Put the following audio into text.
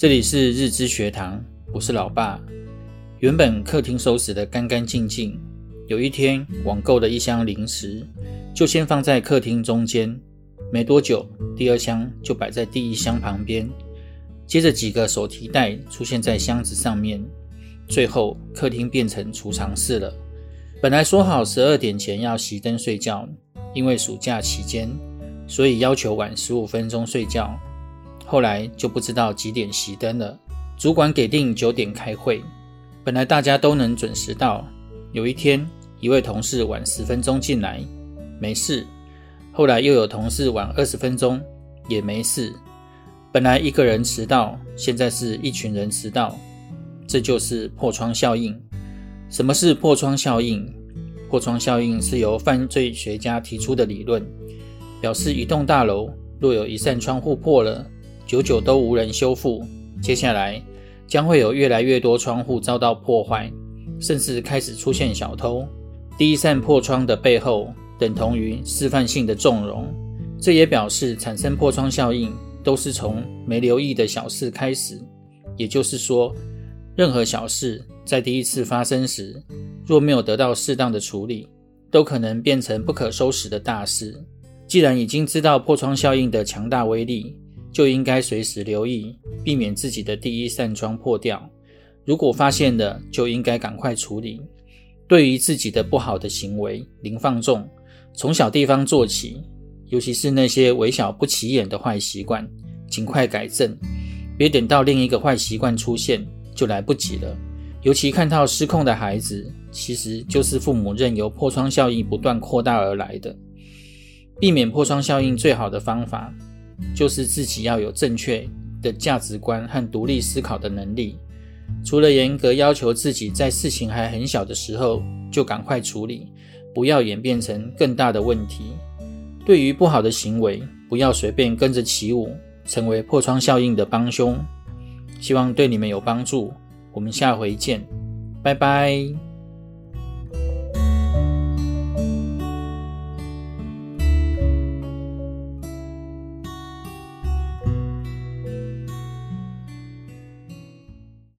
这里是日知学堂，我是老爸。原本客厅收拾得干干净净，有一天网购的一箱零食，就先放在客厅中间。没多久，第二箱就摆在第一箱旁边，接着几个手提袋出现在箱子上面，最后客厅变成储藏室了。本来说好十二点前要熄灯睡觉，因为暑假期间，所以要求晚十五分钟睡觉。后来就不知道几点熄灯了。主管给定九点开会，本来大家都能准时到。有一天，一位同事晚十分钟进来，没事。后来又有同事晚二十分钟，也没事。本来一个人迟到，现在是一群人迟到，这就是破窗效应。什么是破窗效应？破窗效应是由犯罪学家提出的理论，表示一栋大楼若有一扇窗户破了，久久都无人修复，接下来将会有越来越多窗户遭到破坏，甚至开始出现小偷。第一扇破窗的背后等同于示范性的纵容，这也表示产生破窗效应都是从没留意的小事开始，也就是说，任何小事。在第一次发生时，若没有得到适当的处理，都可能变成不可收拾的大事。既然已经知道破窗效应的强大威力，就应该随时留意，避免自己的第一扇窗破掉。如果发现了，就应该赶快处理。对于自己的不好的行为，零放纵，从小地方做起，尤其是那些微小不起眼的坏习惯，尽快改正，别等到另一个坏习惯出现，就来不及了。尤其看到失控的孩子，其实就是父母任由破窗效应不断扩大而来的。避免破窗效应最好的方法，就是自己要有正确的价值观和独立思考的能力。除了严格要求自己在事情还很小的时候就赶快处理，不要演变成更大的问题。对于不好的行为，不要随便跟着起舞，成为破窗效应的帮凶。希望对你们有帮助。我们下回见，拜拜。